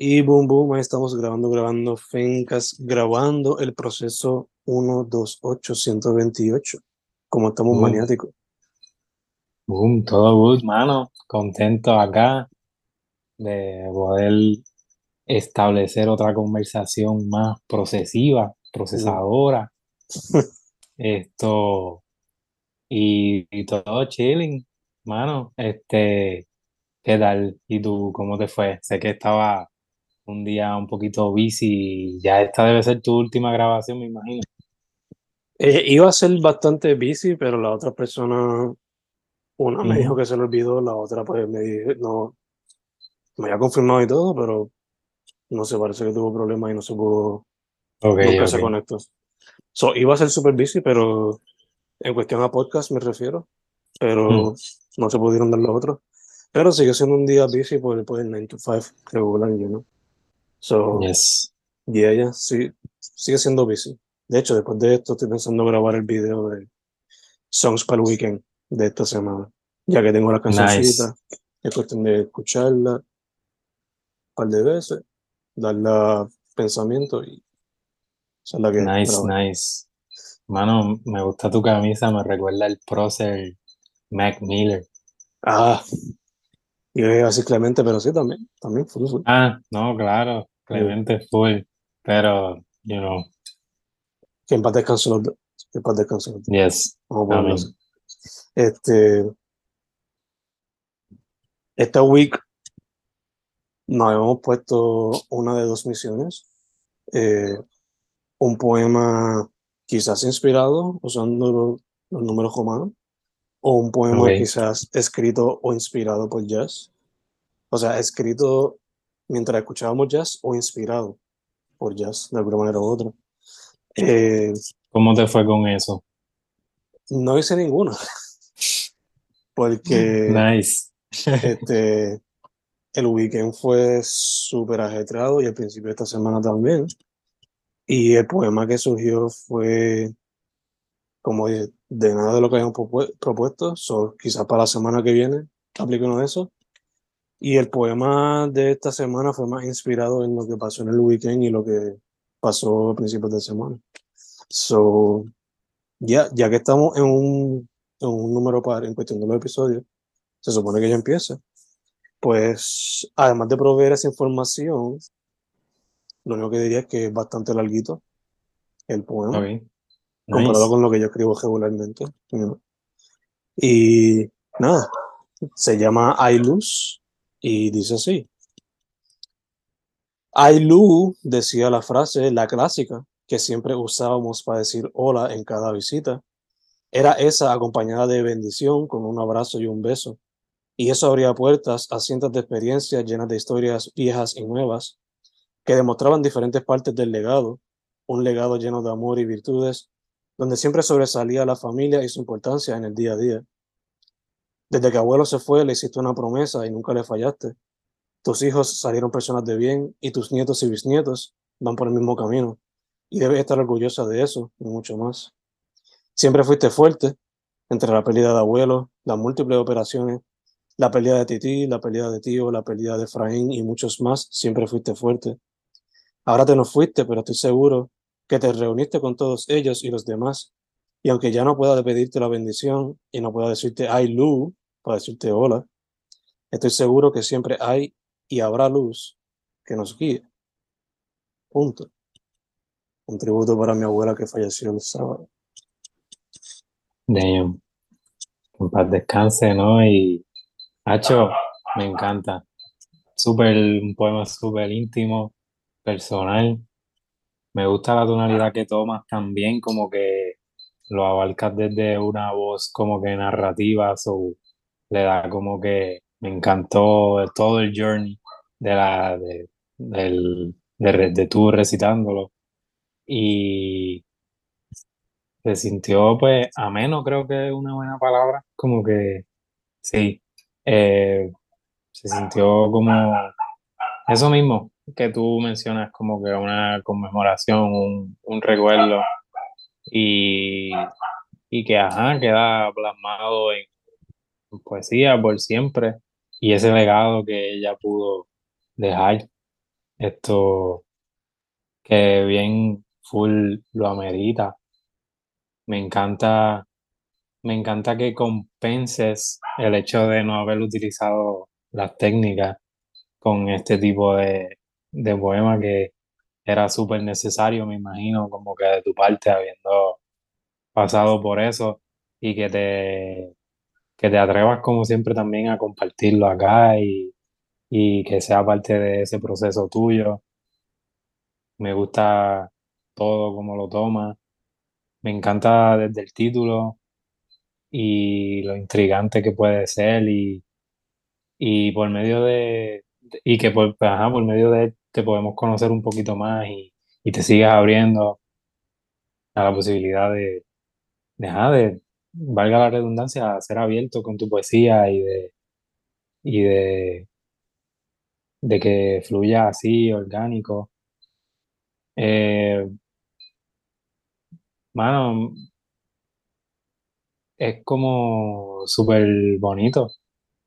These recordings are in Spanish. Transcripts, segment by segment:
Y boom, boom, ahí estamos grabando, grabando Fencas, grabando el proceso 128-128, como estamos Boom, maniáticos. boom, todo good, mano. Contento acá de poder establecer otra conversación más procesiva, procesadora. Esto, y, y todo chilling, mano. Este, ¿qué tal? ¿Y tú cómo te fue? Sé que estaba un día un poquito busy y ya esta debe ser tu última grabación, me imagino. Eh, iba a ser bastante busy, pero la otra persona, una me dijo que se le olvidó, la otra pues me dijo, no, me había confirmado y todo, pero no sé, parece que tuvo problemas y no se pudo, Ok, nunca se conectó. So, iba a ser super busy, pero en cuestión a podcast me refiero, pero Mm, no se pudieron dar los otros. Pero sigue siendo un día busy por, por el 9 to 5 regular, you know. So, yes. y ella sí, sigue siendo busy. De hecho, después de esto estoy pensando grabar el video de Songs para el Weekend de esta semana. Ya que tengo la Nice. cancioncita, es cuestión de escucharla un par de veces, darle pensamiento y esa es la que Nice, nice. Mano, me gusta tu camisa, me recuerda el prócer Mac Miller. Ah, y es así Clemente, pero sí también, también, full, full. Ah, no, claro. Clemente full, pero, you know, Que en paz descanse los. Que en paz descanse los dos. yes, Vamos a. Este, esta week nos habíamos puesto una de dos misiones. Eh, un poema quizás inspirado usando los, los números romanos o un poema quizás escrito o inspirado por jazz. O sea, escrito mientras escuchábamos jazz o inspirado por jazz de alguna manera u otra. Eh, ¿cómo te fue con eso? no hice ninguno porque Nice. este, el weekend fue súper ajetreado y el principio de esta semana también. Y el poema que surgió fue como de, de nada de lo que habíamos propu- propuesto, so, quizás para la semana que viene aplique uno de esos. Y el poema de esta semana fue más inspirado en lo que pasó en el weekend y lo que pasó a principios de semana. So, ya, ya que estamos en un, en un número par en cuestión de los episodios, se supone que ya empieza. Pues, además de proveer esa información, lo único que diría es que es bastante larguito el poema, Comparado con lo que yo escribo regularmente. Y nada, se llama I Luz y dice así. Lu decía la frase, la clásica, que siempre usábamos para decir hola en cada visita. Era esa acompañada de bendición con un abrazo y un beso. Y eso abría puertas a cientos de experiencias llenas de historias viejas y nuevas que demostraban diferentes partes del legado, un legado lleno de amor y virtudes, donde siempre sobresalía la familia y su importancia en el día a día. Desde que abuelo se fue, le hiciste una promesa y nunca le fallaste. Tus hijos salieron personas de bien y tus nietos y bisnietos van por el mismo camino. Y debes estar orgullosa de eso y mucho más. Siempre fuiste fuerte entre la pérdida de abuelo, las múltiples operaciones, la pérdida de Titi, la pérdida de tío, la pérdida de Efraín y muchos más. Siempre fuiste fuerte. Ahora te nos fuiste, pero estoy seguro que te reuniste con todos ellos y los demás. Y aunque ya no pueda pedirte la bendición y no pueda decirte ay Lu para decirte hola, estoy seguro que siempre hay y habrá luz que nos guíe. Punto. Un tributo para mi abuela que falleció el sábado. Damn. En paz descanse, ¿no? Y, Hacho, me encanta. Súper, un poema súper íntimo, personal. Me gusta la tonalidad que tomas también, como que lo abarcas desde una voz como que narrativa, so, le da como que me encantó todo el journey de la de, del, de, de tú recitándolo. Y se sintió pues ameno, creo que es una buena palabra, como que sí, eh, se sintió como eso mismo que tú mencionas, como que una conmemoración, un, un recuerdo y, y que ajá, queda plasmado en poesía por siempre y ese legado que ella pudo dejar. esto que bien full lo amerita. Me encanta, me encanta que compenses el hecho de no haber utilizado las técnicas con este tipo de, de poema que era súper necesario, me imagino, como que de tu parte, habiendo pasado por eso y que te, que te atrevas como siempre también a compartirlo acá y, y que sea parte de ese proceso tuyo. Me gusta todo como lo tomas. Me encanta desde el título y lo intrigante que puede ser y, y por medio de, y que por, ajá, por medio de podemos conocer un poquito más y, y te sigas abriendo a la posibilidad de, de, de, valga la redundancia, ser abierto con tu poesía y de, y de, de que fluya así, orgánico. Eh, mano, es como súper bonito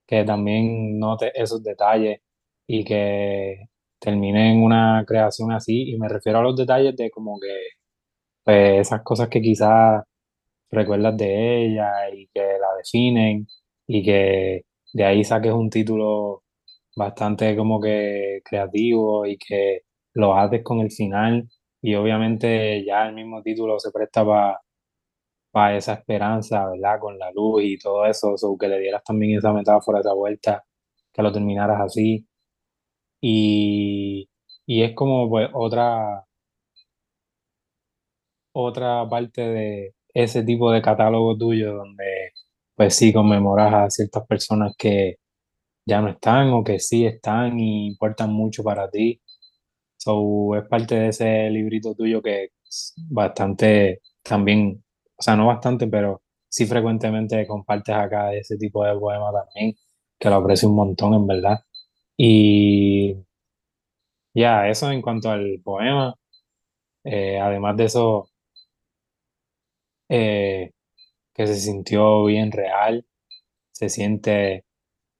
que también note esos detalles y que termine en una creación así. Y me refiero a los detalles de como que pues, esas cosas que quizás recuerdas de ella y que la definen y que de ahí saques un título bastante como que creativo y que lo haces con el final y obviamente ya el mismo título se presta para esa esperanza, ¿verdad? Con la luz y todo eso, o que le dieras también esa metáfora, esa vuelta, que lo terminaras así. Y, y es como pues otra, otra parte de ese tipo de catálogo tuyo donde pues sí conmemoras a ciertas personas que ya no están o que sí están y importan mucho para ti. So, es parte de ese librito tuyo que bastante también, o sea, no bastante, pero sí frecuentemente compartes acá ese tipo de poema también, que lo aprecio un montón, en verdad. Y ya, eso en cuanto al poema. Eh, además de eso, eh, que se sintió bien real, se siente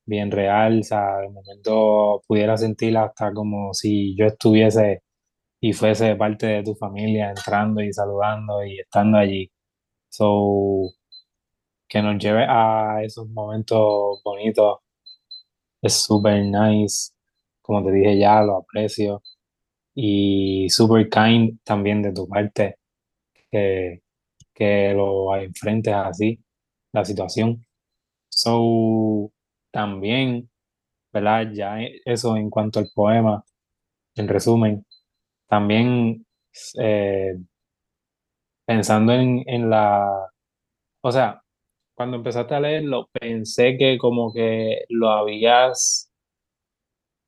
bien real, o sea, de momento pudiera sentir hasta como si yo estuviese y fuese parte de tu familia entrando y saludando y estando allí. So, que nos lleve a esos momentos bonitos es súper nice, como te dije ya, lo aprecio y super kind también de tu parte que, que lo enfrentes así, la situación. So, también, ¿verdad? Ya eso en cuanto al poema, en resumen, también eh, pensando en, en la, o sea, cuando empezaste a leerlo, pensé que como que lo habías,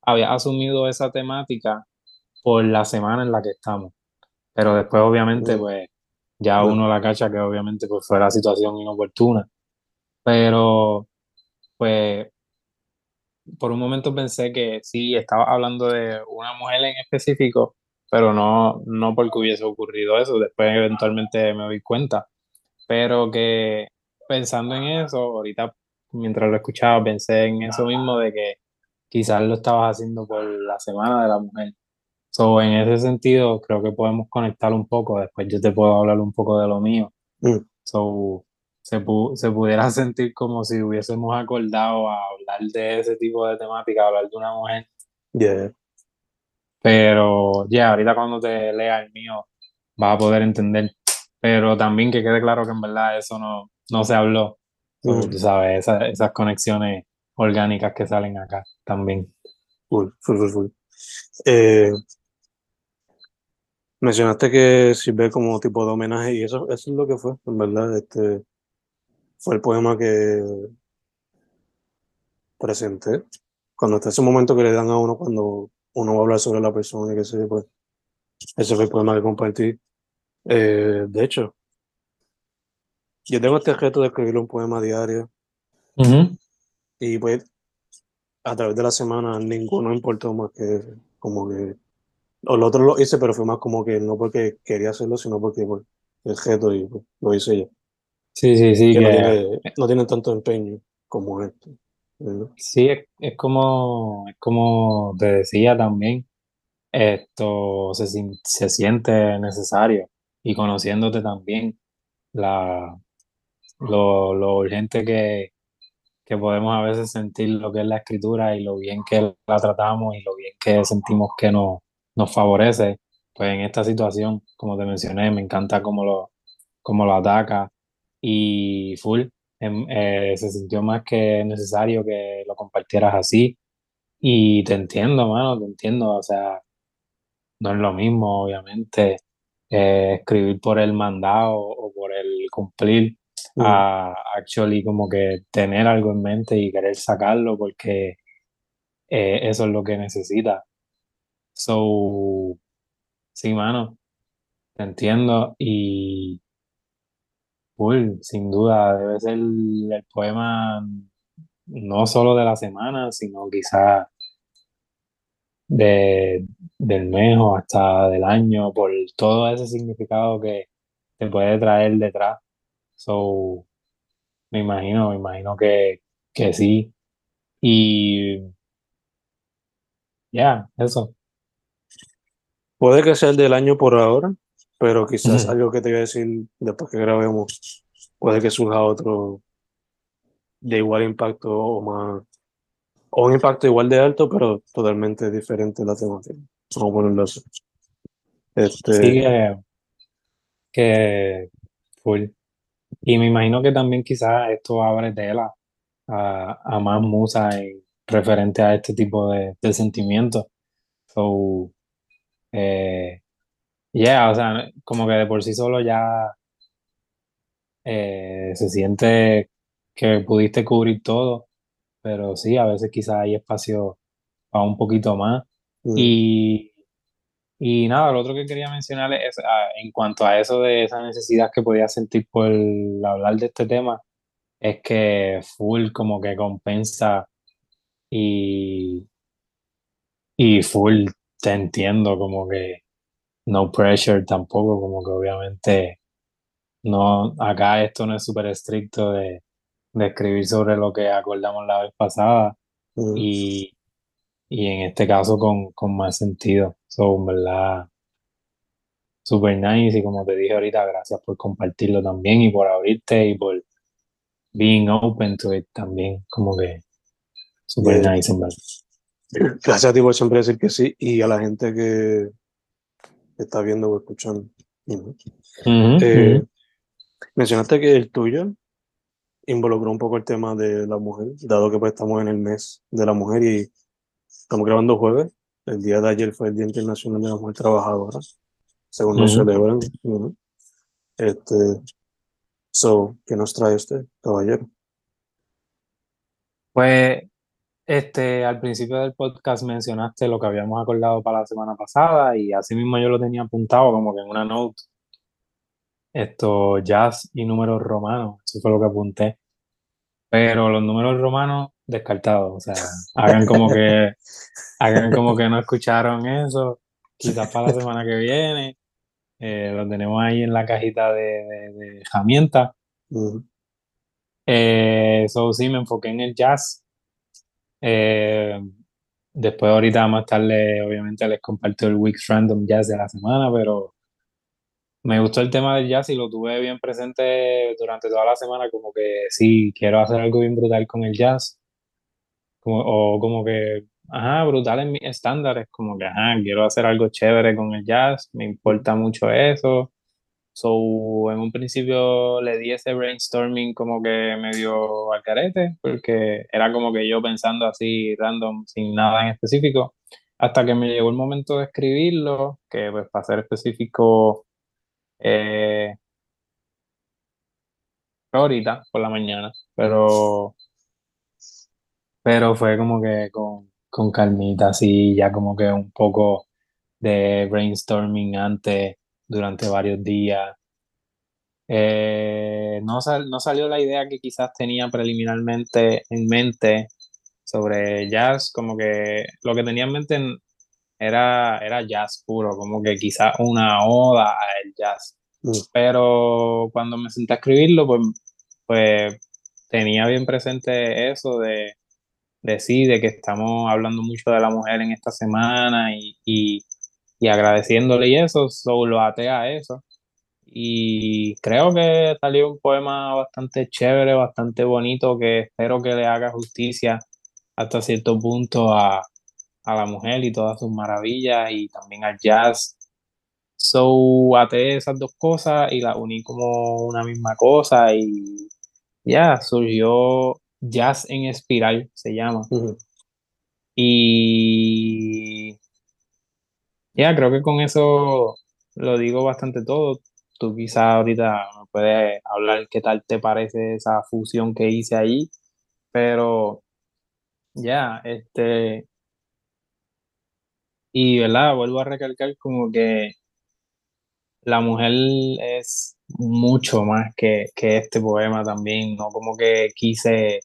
habías asumido esa temática por la semana en la que estamos. Pero después, obviamente, pues ya uno la cacha que obviamente pues, fue la situación inoportuna. Pero, pues, por un momento pensé que sí, estaba hablando de una mujer en específico, pero no, no porque hubiese ocurrido eso. Después, eventualmente, me doy cuenta. Pero que pensando en eso, ahorita mientras lo escuchaba, pensé en eso mismo de que quizás lo estabas haciendo por la Semana de la Mujer. So, en ese sentido, creo que podemos conectar un poco. Después yo te puedo hablar un poco de lo mío. mm, So, se, pu- se pudiera sentir como si hubiésemos acordado a hablar de ese tipo de temática, hablar de una mujer. yeah, Pero ya, ahorita cuando te lea el mío, vas a poder entender. Pero también que quede claro que en verdad eso no, no se habló. Tú sabes, esa- esas conexiones orgánicas que salen acá también. full, full, full. Eh, mencionaste que sirve como tipo de homenaje y eso, eso es lo que fue, en verdad. Este fue el poema que presenté. Cuando está ese momento que le dan a uno cuando uno va a hablar sobre la persona y qué sé yo, pues ese fue el poema que compartí. Eh, de hecho, yo tengo este reto de escribir un poema diario Ujú. y pues a través de la semana ninguno importó más que como que o lo otro lo hice, pero fue más como que no porque quería hacerlo, sino porque pues, el reto y pues, lo hice yo. Sí, sí, sí, Que no que tiene, no tiene tanto empeño como esto. ¿verdad? Sí, es, es como, es como te decía también, esto se, se siente necesario y conociéndote también la, lo, lo urgente que, que podemos a veces sentir lo que es la escritura y lo bien que la tratamos y lo bien que sentimos que nos, nos favorece, pues en esta situación, como te mencioné, me encanta cómo lo, cómo lo ataca y full, em, eh, se sintió más que necesario que lo compartieras así. Y te entiendo, mano, te entiendo, o sea, no es lo mismo, obviamente, eh, escribir por el mandado o por el cumplir a actually como que tener algo en mente y querer sacarlo porque eh, eso es lo que necesita. So, sí, mano, te entiendo y cool, sin duda, debe ser el, poema no solo de la semana, sino quizá de, del mes o hasta del año, por todo ese significado que te puede traer detrás. So, me imagino, me imagino que, que sí. Y ya, eso. Puede que sea el del año por ahora, pero quizás algo que te voy a decir después que grabemos, puede que surja otro de igual impacto o más, o un impacto igual de alto, pero totalmente diferente la temática. Vamos a ponerlo así. Este... Sí, que, que full. Y me imagino que también quizás esto abre tela a, a más musas en, referente a este tipo de, de sentimientos. So, eh, yeah, o sea, como que de por sí solo ya eh, se siente que pudiste cubrir todo, pero sí, a veces quizás hay espacio para un poquito más. Mm. Y y nada, lo otro que quería mencionar es ah, en cuanto a eso de esa necesidad que podía sentir por hablar de este tema, es que full como que compensa y, y full te entiendo, como que no pressure tampoco, como que obviamente no, acá esto no es súper estricto de, de, escribir sobre lo que acordamos la vez pasada mm. y y en este caso con, con más sentido. Son verdad, super nice y como te dije ahorita, gracias por compartirlo también y por abrirte y por being open to it también, como que super nice en verdad. Gracias a ti por siempre decir que sí y a la gente que está viendo o escuchando. Eh, mencionaste que el tuyo involucró un poco el tema de la mujer, dado que pues estamos en el mes de la mujer y Estamos grabando jueves. El día de ayer fue el Día Internacional de la Mujer Trabajadora, según lo celebran. Este, so, ¿qué nos trae usted, caballero? Pues, este, al principio del podcast mencionaste lo que habíamos acordado para la semana pasada y así mismo yo lo tenía apuntado como que en una note. Esto, jazz y números romanos, eso fue lo que apunté. Pero los números romanos descartados, o sea, hagan como que hagan como que no escucharon eso, quizás para la semana que viene, eh, lo tenemos ahí en la cajita de, herramientas. Eh, so, sí, me enfoqué en el jazz. Eh, después ahorita más tarde, obviamente, les comparto el Week's Random Jazz de la semana, pero me gustó el tema del jazz y lo tuve bien presente durante toda la semana, como que sí, quiero hacer algo bien brutal con el jazz, como, o como que, ajá, brutal en mis estándares, como que, ajá, quiero hacer algo chévere con el jazz, me importa mucho eso. So, en un principio le di ese brainstorming como que medio al carete, porque era como que yo pensando así random, sin nada en específico, hasta que me llegó el momento de escribirlo, que pues para ser específico eh, ahorita por la mañana, pero, pero fue como que con, con calmita, así ya como que un poco de brainstorming antes, durante varios días. Eh, no, no salió la idea que quizás tenía preliminarmente en mente sobre jazz, como que lo que tenía en mente era, era jazz puro, como que quizás una oda al jazz. Mm. Pero cuando me senté a escribirlo, pues, pues tenía bien presente eso de, de sí, de que estamos hablando mucho de la mujer en esta semana y, y, y agradeciéndole y eso, solo lo até a eso. Y creo que salió un poema bastante chévere, bastante bonito, que espero que le haga justicia hasta cierto punto a, a la mujer y todas sus maravillas y también al jazz. So, até esas dos cosas y las uní como una misma cosa y ya, surgió Jazz en Espiral, se llama. Y ya, creo que con eso lo digo bastante todo. Tú quizás ahorita me puedes hablar qué tal te parece esa fusión que hice ahí, pero ya, este, y verdad, vuelvo a recalcar como que la mujer es mucho más que, que este poema también, ¿no? Como que quise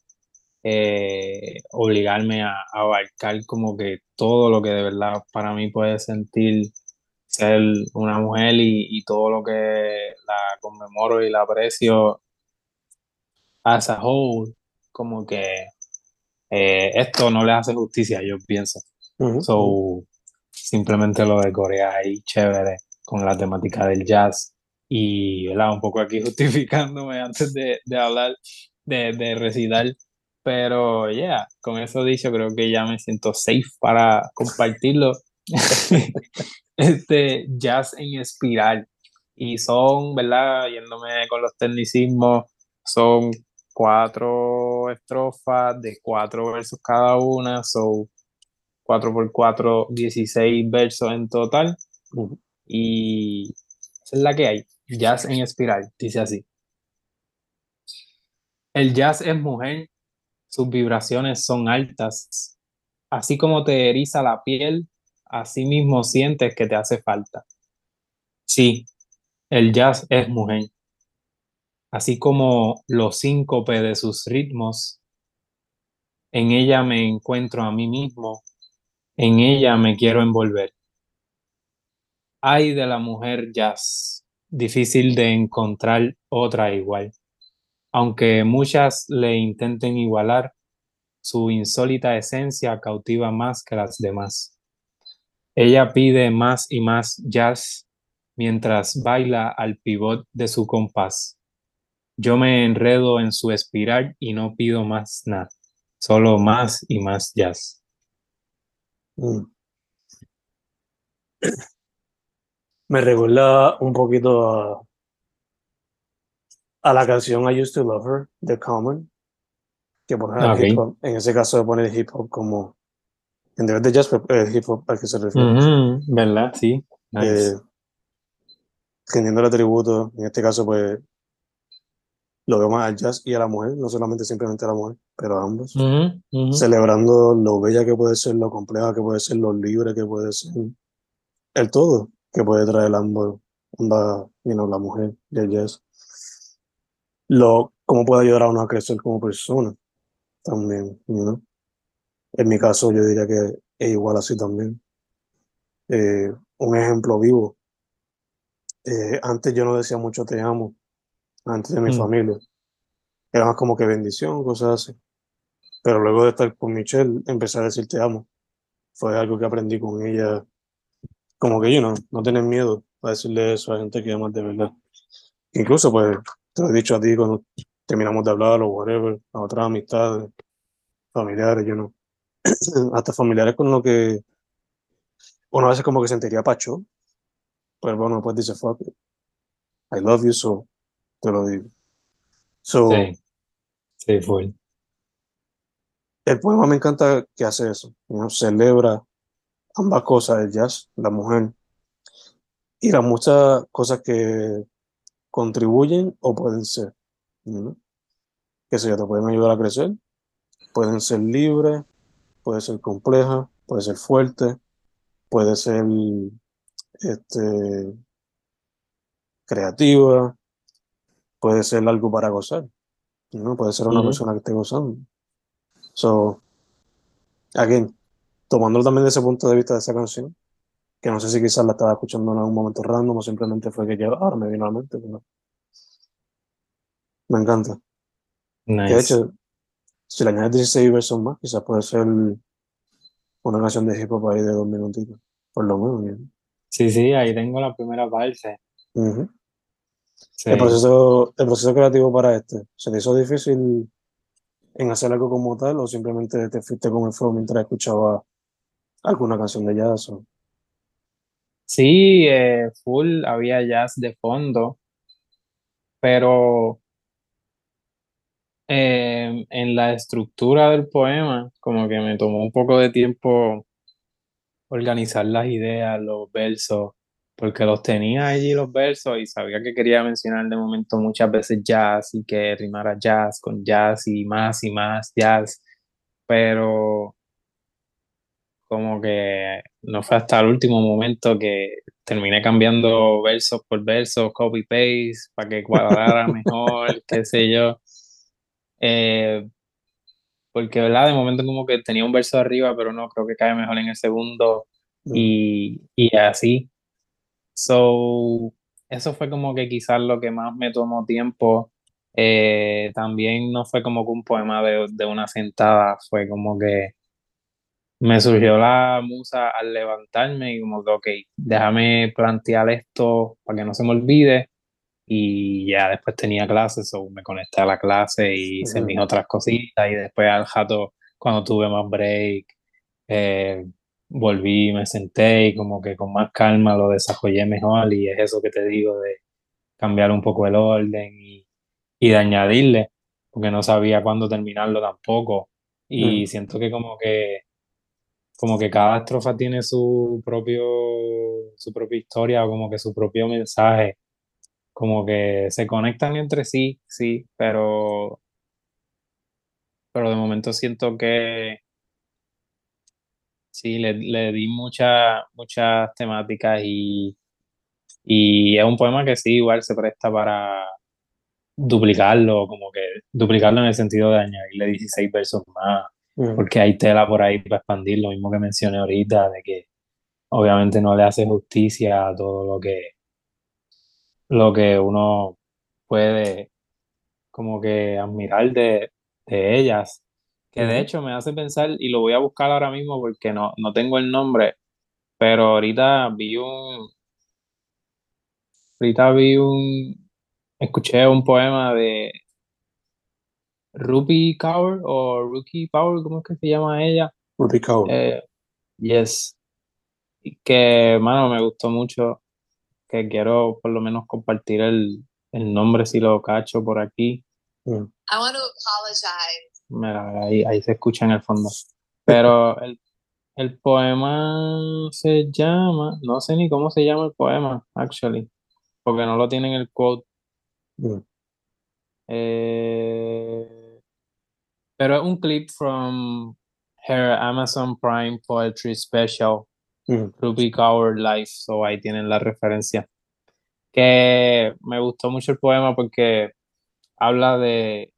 eh, obligarme a, abarcar como que todo lo que de verdad para mí puede sentir ser una mujer y, todo lo que la conmemoro y la aprecio as a whole, como que eh, esto no le hace justicia, yo pienso. So, simplemente lo decoré ahí, chévere, con la temática del jazz y un poco aquí justificándome antes de, de hablar, de, de recitar pero, yeah, con eso dicho, creo que ya me siento safe para compartirlo. este jazz en espiral. Y son, ¿verdad? Yéndome con los tecnicismos, son cuatro estrofas de cuatro versos cada una, son cuatro por cuatro, 16 versos en total. Y esa es la que hay. Jazz en espiral, dice así. El jazz es mujer sus vibraciones son altas. Así como te eriza la piel, así mismo sientes que te hace falta. Sí, el jazz es mujer. Así como los síncope de sus ritmos, en ella me encuentro a mí mismo, en ella me quiero envolver. Ay de la mujer jazz, difícil de encontrar otra igual. Aunque muchas le intenten igualar, su insólita esencia cautiva más que las demás. Ella pide más y más jazz mientras baila al pivot de su compás. Yo me enredo en su espiral y no pido más nada, solo más y más jazz. Mm. Me recuerda un poquito a a la canción I Used to Love Her de Common, que el hip hop. En ese caso pone el hip hop como en vez de jazz, pues, el hip hop al que se refiere. ¿Verdad? Sí. Nice. Eh, tributo, en este caso, pues lo veo más al jazz y a la mujer, no solamente simplemente a la mujer, pero a ambos. Celebrando lo bella que puede ser, lo compleja que puede ser, lo libre que puede ser, el todo que puede traer ambos, onda, you la mujer y el jazz lo, cómo puede ayudar a uno a crecer como persona también, ¿no? En mi caso, yo diría que es igual así también. Eh, un ejemplo vivo. Eh, antes yo no decía mucho te amo, antes de mi mm. familia. Era más como que bendición, cosas así. Pero luego de estar con Michelle, empecé a decir te amo. Fue algo que aprendí con ella. Como que no tener miedo a decirle eso a gente que amas de verdad. Incluso, pues, te lo he dicho a ti cuando terminamos de hablar o whatever, a otras amistades, familiares, yo no. Hasta familiares con lo que uno a veces como que sentiría pacho, pero bueno, pues dice, fuck it. I love you, so te lo digo. So, sí, sí, fue. El poema me encanta que hace eso, ¿no? celebra ambas cosas, el jazz, la mujer, y las muchas cosas que contribuyen o pueden ser. Que se te pueden ayudar a crecer, pueden ser libres, puede ser compleja, puede ser fuerte, puede ser este, creativa, puede ser algo para gozar, ¿no? Puede ser una persona que esté gozando. So, again, tomándolo también desde ese punto de vista de esa canción, que no sé si quizás la estaba escuchando en algún momento random o simplemente fue que ya ahora me vino a la mente, pero me encanta. de hecho, si le añades 16 versos más, quizás puede ser una canción de hip hop ahí de dos minutitos, por lo menos. Sí, sí, ahí tengo la primera parte. Sí. El proceso, el proceso creativo para este, ¿se te hizo difícil en hacer algo como tal o simplemente te fuiste con el flow mientras escuchaba alguna canción de jazz? o- Sí, eh, full, había jazz de fondo, pero eh, en la estructura del poema, como que me tomó un poco de tiempo organizar las ideas, los versos, porque los tenía allí los versos y sabía que quería mencionar de momento muchas veces jazz y que rimara jazz con jazz y más y más jazz, pero como que no fue hasta el último momento que terminé cambiando versos por versos, copy paste, para que cuadrara mejor, qué sé yo. Eh, porque, ¿verdad? De momento como que tenía un verso arriba, pero no, creo que cae mejor en el segundo Mm, y, y así. So, eso fue como que quizás lo que más me tomó tiempo. Eh, también no fue como que un poema de, de una sentada, fue como que me surgió la musa al levantarme y como que, ok, déjame plantear esto para que no se me olvide. Y ya después tenía clases, o me conecté a la clase y hice mis otras cositas. Y después al jato, cuando tuve más break, eh, volví, me senté y como que con más calma lo desarrollé mejor. Y es eso que te digo de cambiar un poco el orden y, y de añadirle, porque no sabía cuándo terminarlo tampoco. mm, Y siento que como que como que cada estrofa tiene su propio, su propia historia o como que su propio mensaje, como que se conectan entre sí, sí, pero, pero de momento siento que sí, le, le di muchas muchas temáticas y, y es un poema que sí, igual se presta para duplicarlo, como que duplicarlo en el sentido de añadirle 16 versos más, mm, porque hay tela por ahí para expandir, lo mismo que mencioné ahorita, de que obviamente no le hace justicia a todo lo que lo que uno puede como que admirar de, de ellas, que de hecho me hace pensar, y lo voy a buscar ahora mismo porque no, no tengo el nombre, pero ahorita vi un, ahorita vi un, escuché un poema de Ruby Kaur o Rookie Power, ¿cómo es que se llama ella? Ruby Kaur. Eh, yes, y que, mano, me gustó mucho, que quiero por lo menos compartir el, el nombre si lo cacho por aquí. Mm, I want to apologize. Mira, ahí, ahí se escucha en el fondo. Pero el, el poema se llama, no sé ni cómo se llama el poema, actually, porque no lo tiene en el quote. mm, Eh, pero es un clip from her Amazon Prime Poetry Special, mm, Ruby Kaur Life, so ahí tienen la referencia. Que me gustó mucho el poema porque habla de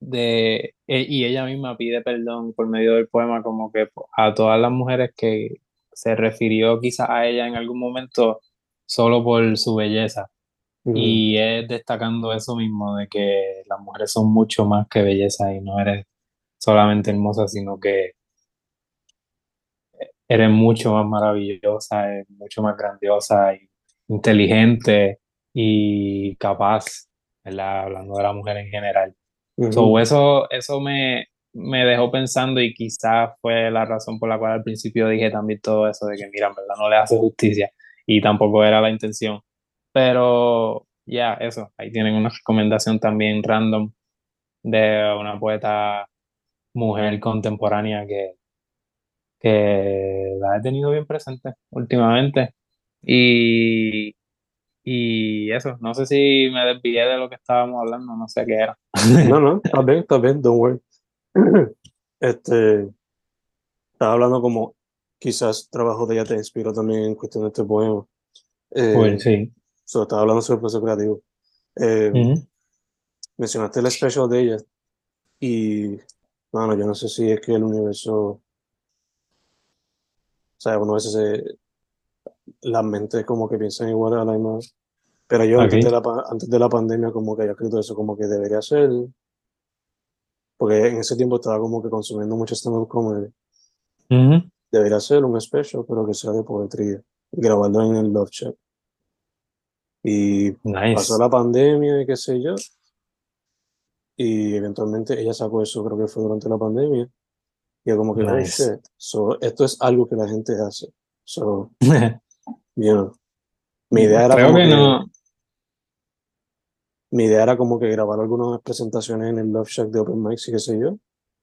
de, e- y ella misma pide perdón por medio del poema como que a todas las mujeres que se refirió quizás a ella en algún momento solo por su belleza. Y es destacando eso mismo, de que las mujeres son mucho más que belleza y no eres solamente hermosa, sino que eres mucho más maravillosa, eres mucho más grandiosa y inteligente y capaz, ¿verdad? Hablando de la mujer en general. So, ujú, eso, eso me, me dejó pensando y quizás fue la razón por la cual al principio dije también todo eso de que, mira, en verdad no le hace justicia y tampoco era la intención. Pero ya, eso, ahí tienen una recomendación también random de una poeta mujer contemporánea que, que la he tenido bien presente últimamente. Y, y eso, no sé si me desvié de lo que estábamos hablando, no sé qué era. No, no, está bien, está bien, don't worry. Este, estaba hablando como quizás trabajo de ella te inspiró también en cuestión de este poema. Eh, Pues sí. So, estaba hablando sobre el proceso creativo. Eh, Ujú. mencionaste el special de ella y, bueno, yo no sé si es que el universo, o sea, uno a veces se, las mentes como que piensan igual a la misma, pero yo antes de la, antes de la pandemia como que había escrito eso, como que debería ser, porque en ese tiempo estaba como que consumiendo mucho stand-up comedy, Ujú. debería ser un special, pero que sea de poesía. grabarlo en el Love Shack. Y pasó la pandemia y qué sé yo. Y eventualmente ella sacó eso, creo que fue durante la pandemia. Y yo como que, oh shit. So, esto es algo que la gente hace. So, you know, mi idea era como que, no. Mi idea era como que grabar algunas presentaciones en el Love Shack de Open Mics y qué sé yo,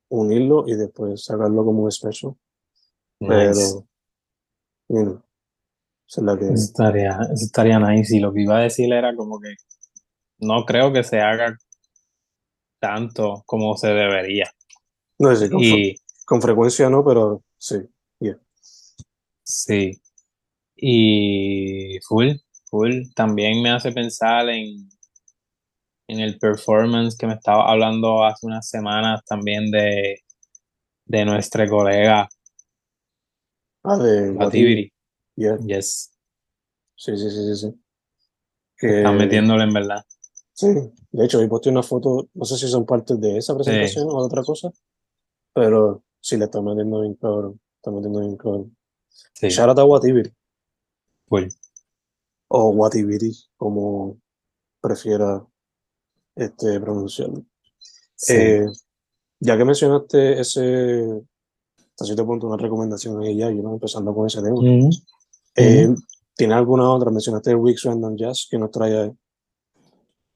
unirlo y después sacarlo como un special. Pero, you know, eso, estaría, eso estaría nice. Y lo que iba a decir era como que no creo que se haga tanto como se debería. No, sí, con, y, con frecuencia no, pero sí. Sí. Y full, full. También me hace pensar en, en el performance que me estaba hablando hace unas semanas también de, de nuestra colega. Ah, de Bativiri. Yes. Sí, sí, sí, sí. sí. Que... Están metiéndole en verdad. Sí, de hecho, ahí posté una foto, no sé si son partes de esa presentación o de otra cosa, pero sí le está metiendo bien cabrón, está metiendo bien cabrón. Sí. Shout out a Watibiri. Pues. O Watibiri, como prefiera este, pronunciarlo. Eh, ya que mencionaste ese, hasta cierto punto, una recomendación ahí ya, yo no empezando con ese tema. Eh, ¿Tiene alguna otra? Mencionaste Weeks Random Jazz que nos trae ahí.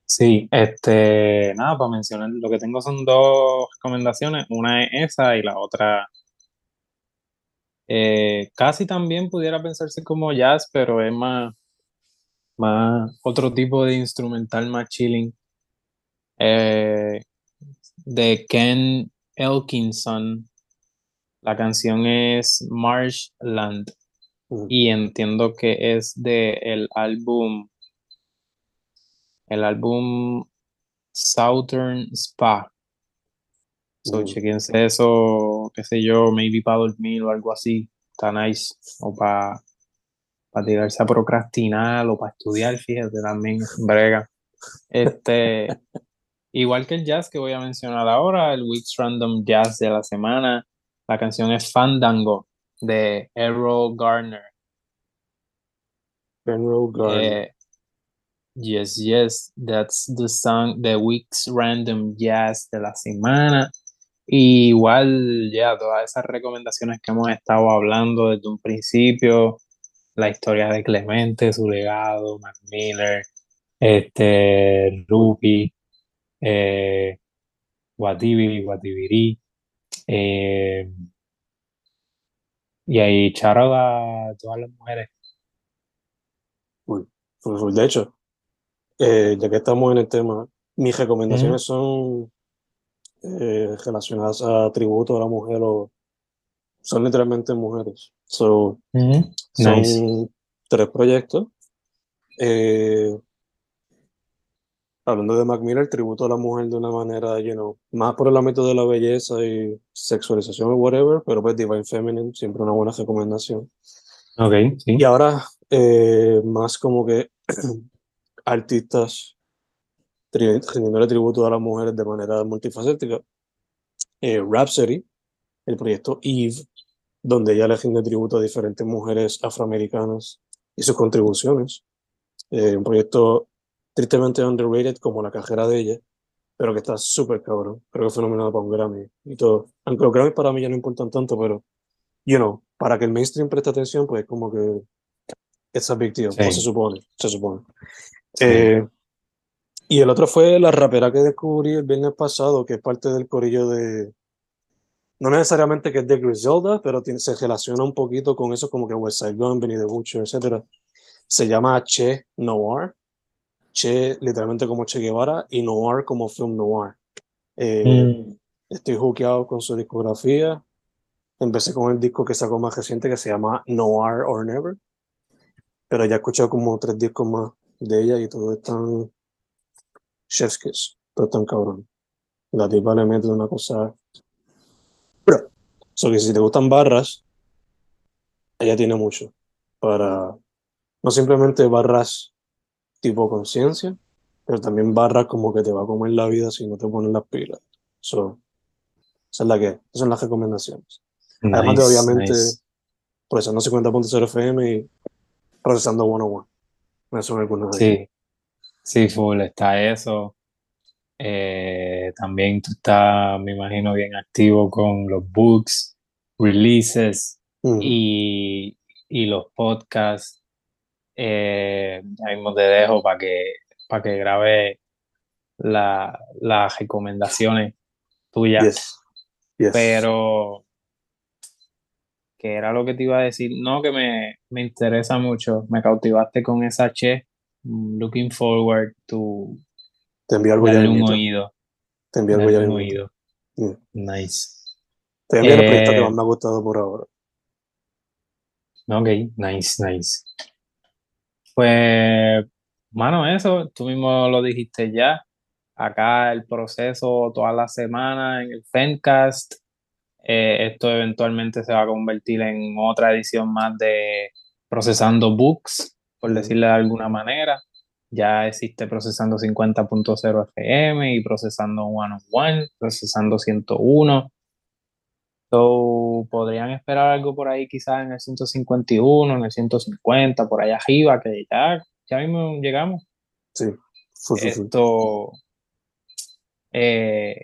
Sí, este, nada, para mencionar, lo que tengo son dos recomendaciones, una es esa y la otra eh, casi también pudiera pensarse como jazz, pero es más, más otro tipo de instrumental más chilling. Eh, de Ken Elkinson. La canción es Marshland y entiendo que es de el álbum el álbum Southern Spa. So, uh. chequense eso, qué sé yo, maybe para dormir o algo así. Está nice. O para para tirarse a procrastinar o para estudiar, fíjate, también brega. Este, igual que el jazz que voy a mencionar ahora, el Weeks Random Jazz de la semana, la canción es Fandango de Errol Garner. Errol Garner. Eh, Yes, yes, that's the song, the week's random jazz de la semana. igual, ya, todas esas recomendaciones que hemos estado hablando desde un principio, la historia de Clemente, su legado, Mac Miller, este, Rupi, eh, Guatibiri, eh, y ahí charo a todas las mujeres. Uy, pues de hecho, eh, ya que estamos en el tema, mis recomendaciones son eh, relacionadas a tributo a la mujer o son literalmente mujeres. So, Son tres proyectos. Eh, hablando de Mac Miller, tributo a la mujer de una manera, you know, más por el ámbito de la belleza y sexualización o whatever, pero pues Divine Feminine, siempre una buena recomendación. Ok, sí. Y ahora, más como que artistas rindiéndole tributo a las mujeres de manera multifacética. Eh, Rhapsody, el proyecto Eve, donde ella le rinde tributo a diferentes mujeres afroamericanas y sus contribuciones. Eh, un proyecto tristemente underrated como la cajera de ella, pero que está súper cabrón. Creo que fue nominado para un Grammy y todo. Aunque los Grammys para mí ya no importan tanto, pero, you know, para que el mainstream preste atención, pues como que es a big deal, se supone, se supone. Eh, y el otro fue la rapera que descubrí el viernes pasado, que es parte del corillo de. No necesariamente que es de Griselda, pero tiene, se relaciona un poquito con eso, como que West Side Gun, Benny the Butcher, etc. Se llama Che Noir. Che, literalmente como Che Guevara, y Noir como Film Noir. Eh, mm. Estoy hookeado con su discografía. Empecé con el disco que sacó más reciente que se llama Noir or Never. Pero ya he escuchado como tres discos más de ella y todo están chef's kiss, todo tan cabrón. La tipa le mete una cosa. Pero, so que si te gustan barras, ella tiene mucho para no simplemente barras tipo conciencia, pero también barras como que te va a comer la vida si no te pones las pilas. So, esa es la que, esas son las recomendaciones. Además de obviamente, eso no 50.0 FM y Procesando 101. Esos son algunos de Sí, sí, full, está eso. Eh, también tú estás, me imagino, bien activo con los books, releases Ujú. y, y los podcasts. Eh, ya mismo te dejo para que, para que grabe la- las recomendaciones tuyas. Yes. Yes. Pero, ¿qué era lo que te iba a decir? No, que me, me interesa mucho. Me cautivaste con esa che. Mm, Looking forward to Te envío algo ya un oído. Te envío algo ya un oído. Mm. Nice. Te envío el proyecto que Eh, más me ha gustado por ahora. Ok, nice, nice. Pues, mano, eso, tú mismo lo dijiste ya. Acá el proceso toda la semana en el Fencast. Eh, esto eventualmente se va a convertir en otra edición más de Procesando Books, por decirle de alguna manera. Ya existe Procesando 50.0 FM y Procesando 101, Procesando 101. So, podrían esperar algo por ahí quizás en el 151, en el 150, por allá arriba, que ya, ya mismo llegamos. Sí. Full, full. Esto, eh,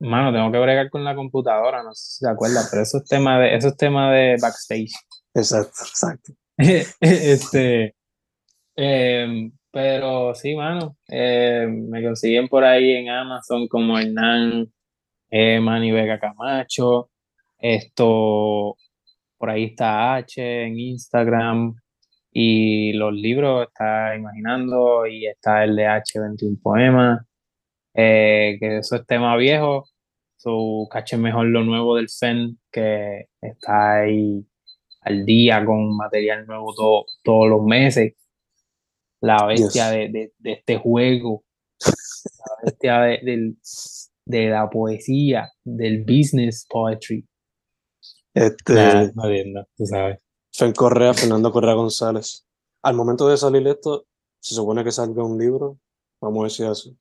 mano, tengo que bregar con la computadora, no sé si se acuerdan, pero eso es tema de, eso es tema de backstage. Exacto, exacto. Este, eh, pero sí, mano, eh, me consiguen por ahí en Amazon como Hernán eh, Manny Vega Camacho. Esto, por ahí está H en Instagram. Y los libros está Imaginando y está el de H 21 Poemas. eh, que eso es tema viejo. So, cachen mejor lo nuevo del FEN, que está ahí al día con material nuevo todo- todos los meses. La bestia de, de- de este juego, la bestia de, de la poesía, del business poetry. Este, Nah, no entiendo, tú sabes. Fen Correa, Fernando Correa González. Al momento de salir esto, se supone que salga un libro. Vamos a decir así.